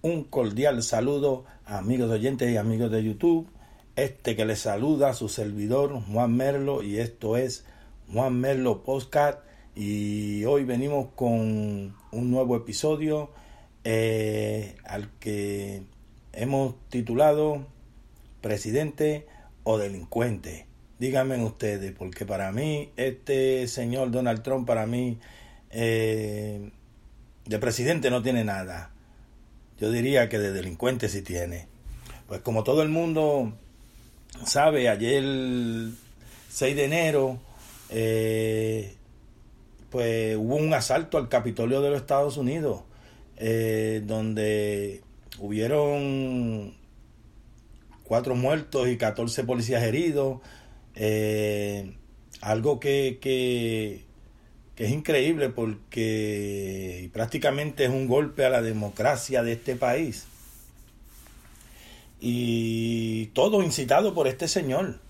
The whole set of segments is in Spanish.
Un cordial saludo a amigos oyentes y amigos de YouTube. Este que les saluda su servidor Juan Merlo y esto es Juan Merlo Podcast y hoy venimos con un nuevo episodio eh, al que hemos titulado Presidente o Delincuente. Díganme ustedes, porque para mí este señor Donald Trump, para mí eh, de presidente no tiene nada. Yo diría que de delincuente sí tiene. Pues como todo el mundo sabe, ayer 6 de enero, eh, pues hubo un asalto al Capitolio de los Estados Unidos, eh, donde hubieron cuatro muertos y 14 policías heridos, eh, algo que, que, que es increíble porque prácticamente es un golpe a la democracia de este país y todo incitado por este señor.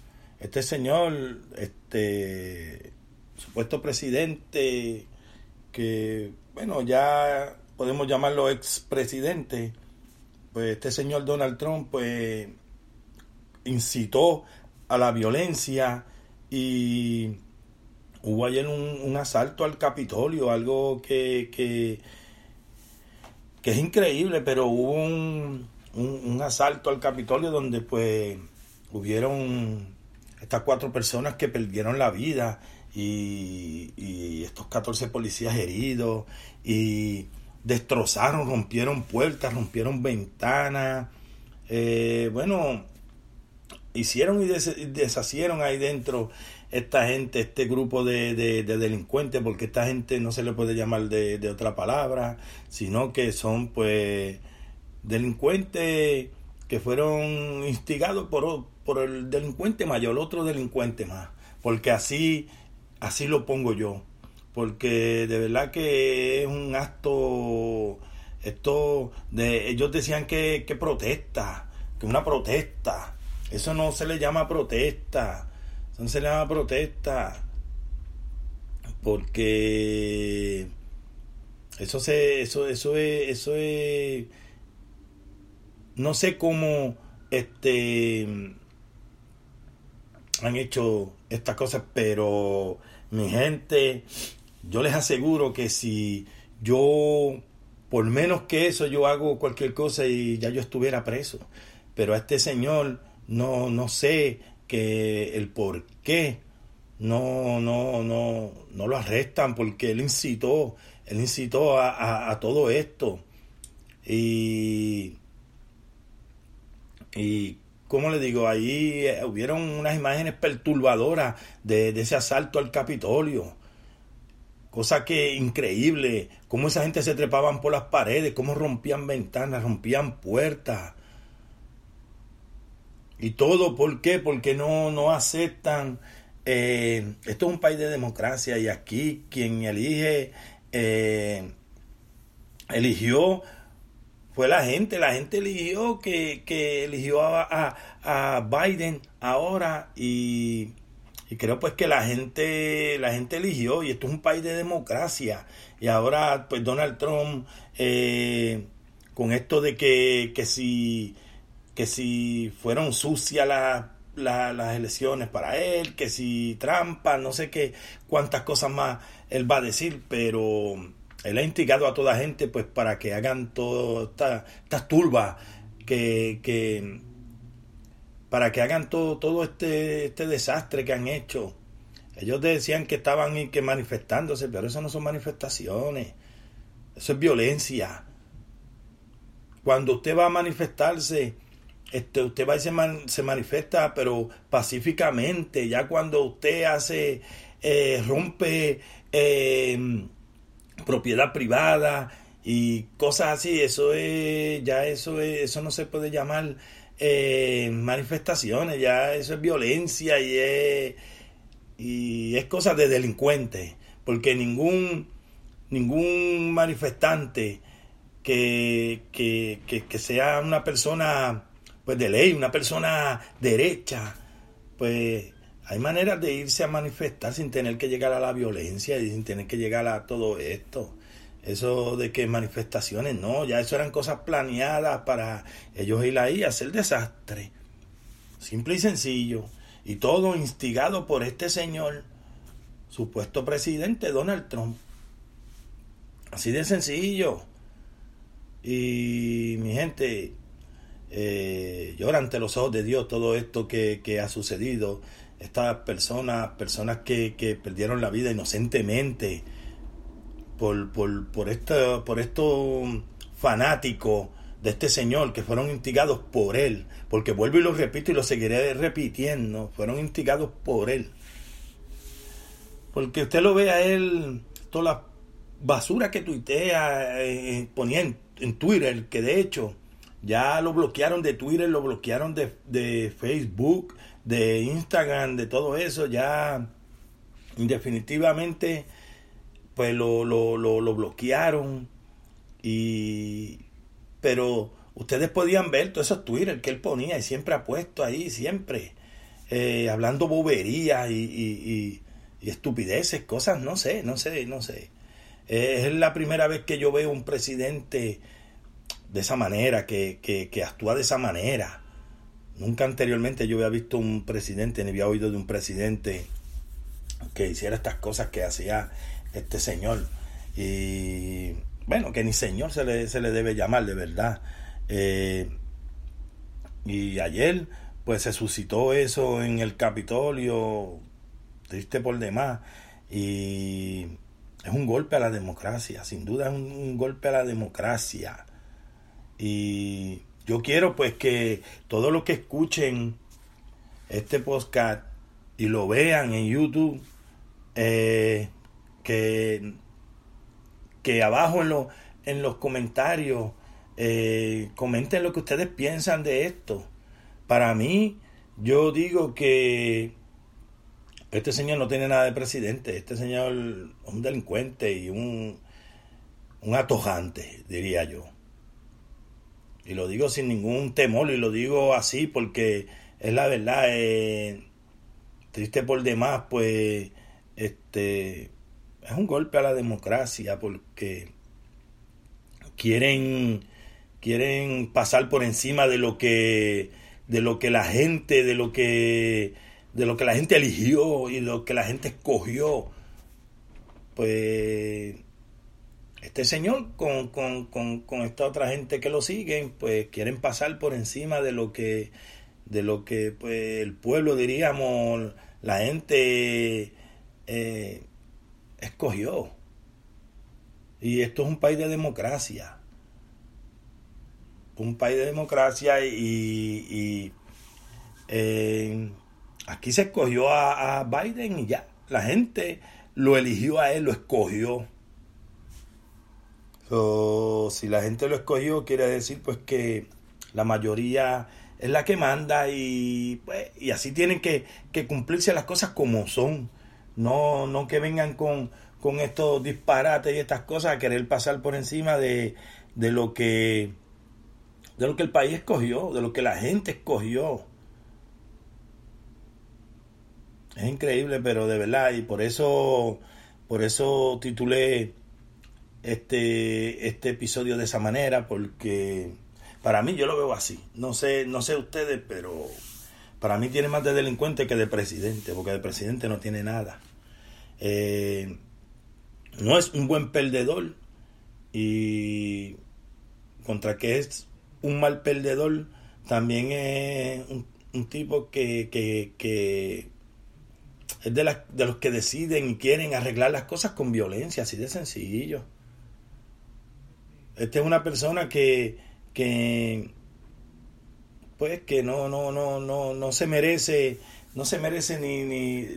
Este señor, este supuesto presidente, que bueno, ya podemos llamarlo expresidente, pues este señor Donald Trump, pues incitó a la violencia y hubo ayer un, un asalto al Capitolio, algo que, que, que es increíble, pero hubo un, un, un, asalto al Capitolio donde pues hubieron estas cuatro personas que perdieron la vida y, y estos 14 policías heridos y destrozaron, rompieron puertas, rompieron ventanas, eh, bueno, hicieron y deshacieron ahí dentro esta gente, este grupo de, de, de, delincuentes, porque esta gente no se le puede llamar de, de otra palabra, sino que son pues delincuentes que fueron instigados por, por el delincuente mayor, otro delincuente más, porque así, así lo pongo yo, porque de verdad que es un acto, esto, de, ellos decían que, que protesta, que una protesta, eso no se le llama protesta, le llama protesta, porque eso se, eso, eso es, eso es no sé cómo este han hecho estas cosas, pero mi gente, yo les aseguro que si yo por menos que eso yo hago cualquier cosa y ya yo estuviera preso, pero a este señor no no sé que el por qué no no no no lo arrestan porque él incitó él incitó a, a, todo esto y y, como le digo, ahí eh, hubieron unas imágenes perturbadoras de, de ese asalto al Capitolio. Cosa que increíble, cómo esa gente se trepaban por las paredes, cómo rompían ventanas, rompían puertas. Y todo, ¿por qué? Porque no, no aceptan. Eh, esto es un país de democracia y aquí quien elige, eh, eligió fue la gente, la gente eligió que, que eligió a, a, a, Biden ahora y, y, creo pues que la gente, la gente eligió y esto es un país de democracia y ahora pues Donald Trump eh, con esto de que, que si que si fueron sucias las la, las elecciones para él, que si trampa, no sé qué, cuántas cosas más él va a decir, pero él ha instigado a toda gente pues para que hagan todas estas esta turbas que, que, para que hagan todo, todo este, este desastre que han hecho. Ellos decían que estaban que manifestándose, pero eso no son manifestaciones. Eso es violencia. Cuando usted va a manifestarse, este, usted va y se, man, se manifiesta, pero pacíficamente. Ya cuando usted hace, eh, rompe eh, propiedad privada y cosas así, eso es, ya eso es, eso no se puede llamar eh, manifestaciones, ya eso es violencia y es, y es cosa de delincuentes, porque ningún, ningún manifestante que, que, que, sea una persona pues de ley, una persona derecha, pues hay maneras de irse a manifestar sin tener que llegar a la violencia y sin tener que llegar a todo esto. Eso de que manifestaciones, no, ya eso eran cosas planeadas para ellos ir ahí a hacer desastre. Simple y sencillo. Y todo instigado por este señor, supuesto presidente Donald Trump. Así de sencillo. Y mi gente, eh, llora ante los ojos de Dios todo esto que, que ha sucedido. Estas personas, personas que, que perdieron la vida inocentemente por, por, por, esto, por estos fanáticos de este señor que fueron instigados por él, porque vuelvo y lo repito y lo seguiré repitiendo, fueron instigados por él. Porque usted lo ve a él, toda la basura que tuitea, eh, ponía en, Twitter, que de hecho ya lo bloquearon de Twitter, lo bloquearon de, de Facebook, de Instagram, de todo eso, ya definitivamente pues lo, lo, lo, bloquearon. Y, pero ustedes podían ver todos esos Twitter que él ponía y siempre ha puesto ahí, siempre, eh, hablando boberías y, y, y, estupideces, cosas, no sé, no sé, no sé. Eh, es la primera vez que yo veo un presidente de esa manera, que, que, que actúa de esa manera. Nunca anteriormente yo había visto un presidente, ni había oído de un presidente que hiciera estas cosas que hacía este señor. Y bueno, que ni señor se le, se le debe llamar de verdad. Eh, y ayer pues se suscitó eso en el Capitolio, triste por demás, y es un golpe a la democracia, sin duda es un, golpe a la democracia. Y yo quiero pues que todos los que escuchen este podcast y lo vean en YouTube, eh, que, que abajo en, en los comentarios eh, comenten lo que ustedes piensan de esto. Para mí, yo digo que este señor no tiene nada de presidente, este señor es un delincuente y un, un atojante, diría yo. Y lo digo sin ningún temor y lo digo así porque es la verdad. Eh, triste por demás, pues, este, es un golpe a la democracia porque quieren quieren pasar por encima de lo que de lo que la gente de lo que de lo que la gente eligió y lo que la gente escogió pues este señor con, con, con, con esta otra gente que lo siguen pues quieren pasar por encima de lo que de lo que pues el pueblo diríamos la gente eh, escogió. Y esto es un país de democracia. Un país de democracia y, eh, aquí se escogió a, Biden y ya. La gente lo eligió a él, lo escogió. Si la gente lo escogió, quiere decir pues que la mayoría es la que manda y, pues, y así tienen que, que cumplirse las cosas como son. No, no que vengan con, con estos disparates y estas cosas a querer pasar por encima de, de lo que de lo que el país escogió, de lo que la gente escogió. Es increíble, pero de verdad, y por eso, por eso titulé este, este episodio de esa manera, porque para mí yo lo veo así. No sé, no sé ustedes, pero para mí tiene más de delincuente que de presidente, porque de presidente no tiene nada. Eh, no es un buen perdedor y contra que es un mal perdedor también es un, tipo que, que, es de, de los que deciden y quieren arreglar las cosas con violencia, así de sencillo. Esta es una persona que, que pues que no, no, no, no, no se merece, no se merece ni, ni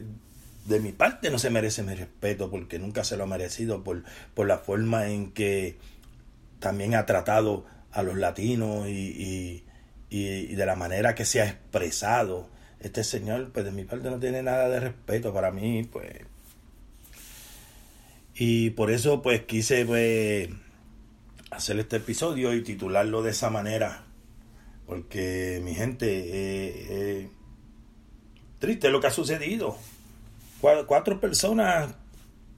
de mi parte no se merece mi respeto porque nunca se lo ha merecido por, por la forma en que también ha tratado a los latinos y, de la manera que se ha expresado. Este señor, pues de mi parte no tiene nada de respeto para mí, pues. Y por eso, pues quise, pues, hacer este episodio y titularlo de esa manera. Porque, mi gente, eh, eh, triste lo que ha sucedido. Cuatro personas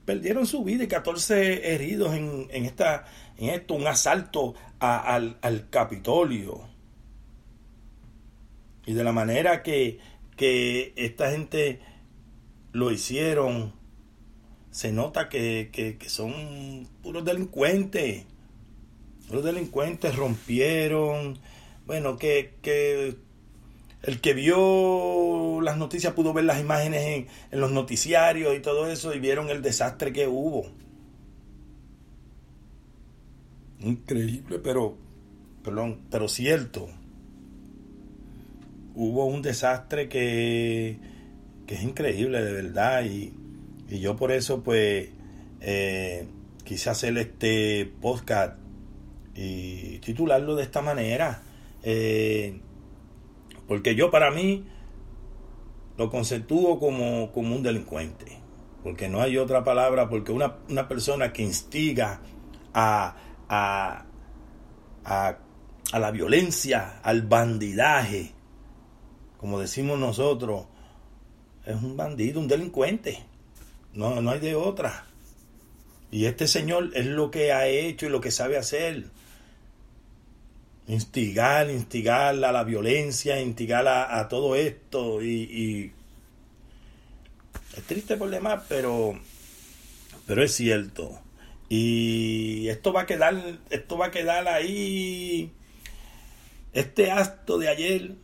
perdieron su vida y 14 heridos en, esta, en esto, un asalto al, Capitolio. Y de la manera que, que esta gente lo hicieron, se nota que, que, que son puros delincuentes. Los delincuentes rompieron, bueno, que, que el que vio las noticias pudo ver las imágenes en, los noticiarios y todo eso y vieron el desastre que hubo. Increíble, pero, perdón, pero cierto. Hubo un desastre que, que es increíble, de verdad. Y, y yo por eso, pues, eh, quise hacer este podcast y titularlo de esta manera. Eh, porque yo para mí lo conceptúo como, como un delincuente. Porque no hay otra palabra, porque una, una persona que instiga a, a, a, a la violencia, al bandidaje, como decimos nosotros, es un bandido, un delincuente. No, no hay de otra. Y este señor es lo que ha hecho y lo que sabe hacer instigar, instigar a la violencia, instigar a, todo esto y, es triste por demás, pero pero es cierto. Y esto va a quedar esto va a quedar ahí este acto de ayer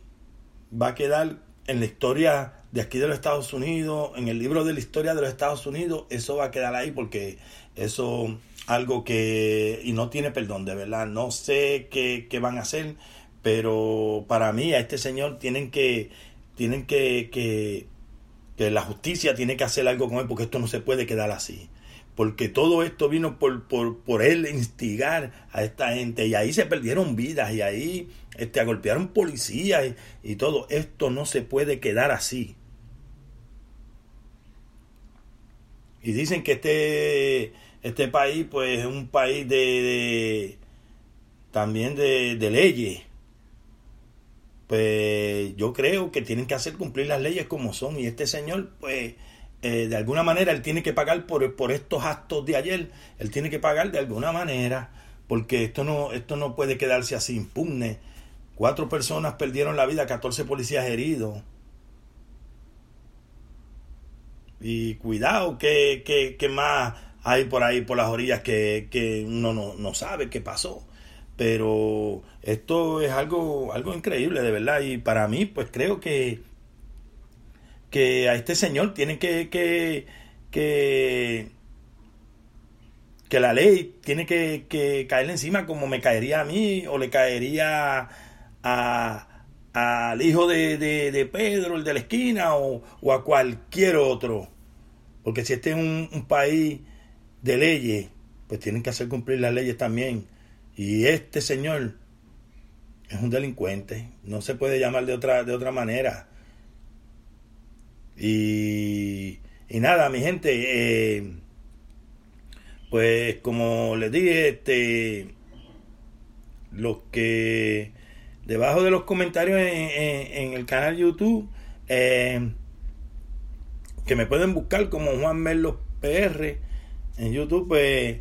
va a quedar en la historia de aquí de los Estados Unidos, en el libro de la historia de los Estados Unidos, eso va a quedar ahí porque eso algo que, y no tiene perdón, de verdad, no sé qué, van a hacer, pero para mí a este señor tienen que, tienen que, que, que la justicia tiene que hacer algo con él porque esto no se puede quedar así porque todo esto vino por, por, por, él instigar a esta gente y ahí se perdieron vidas y ahí este, golpearon policías y, y, todo. Esto no se puede quedar así. Y dicen que este este país pues es un país de, también de, leyes. Pues yo creo que tienen que hacer cumplir las leyes como son. Y este señor pues eh, de alguna manera él tiene que pagar por, por estos actos de ayer. Él tiene que pagar de alguna manera porque esto no esto no puede quedarse así impune. Cuatro personas perdieron la vida 14 policías heridos y cuidado que, que, más hay por ahí, por las orillas, que, que uno no, no, sabe qué pasó. Pero esto es algo, algo increíble, de verdad. Y para mí, pues creo que, que a este señor tiene que, que, que, que la ley tiene que, que, caerle encima como me caería a mí o le caería a, al hijo de, de, Pedro, el de la esquina, o, o, a cualquier otro. Porque si este es un, un país de leyes, pues tienen que hacer cumplir las leyes también. Y este señor es un delincuente, no se puede llamar de otra, de otra manera. Y, y nada, mi gente, eh, pues como les dije, este, los que debajo de los comentarios en, el canal YouTube, eh, que me pueden buscar como Juan Merlos PR, en YouTube, pues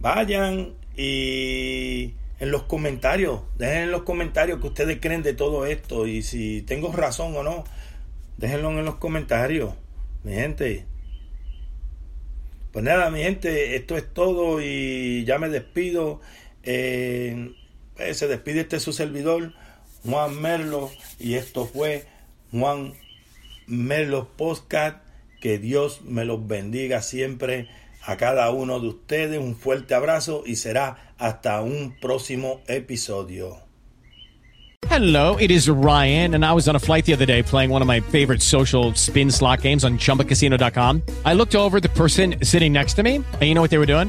vayan y en los comentarios, dejen en los comentarios que ustedes creen de todo esto y si tengo razón o no, déjenlo en los comentarios, mi gente. Pues nada, mi gente, esto es todo y ya me despido. Eh, pues, se despide este su servidor, Juan Merlo, y esto fue Juan Merlo Postcat que Dios me los bendiga siempre a cada uno de ustedes. Un fuerte abrazo y será hasta un próximo episodio. Hello, it is Ryan, and I was on a flight the other day playing one of my favorite social spin slot games on chumbacasino.com. I looked over the person sitting next to me, and you know what they were doing?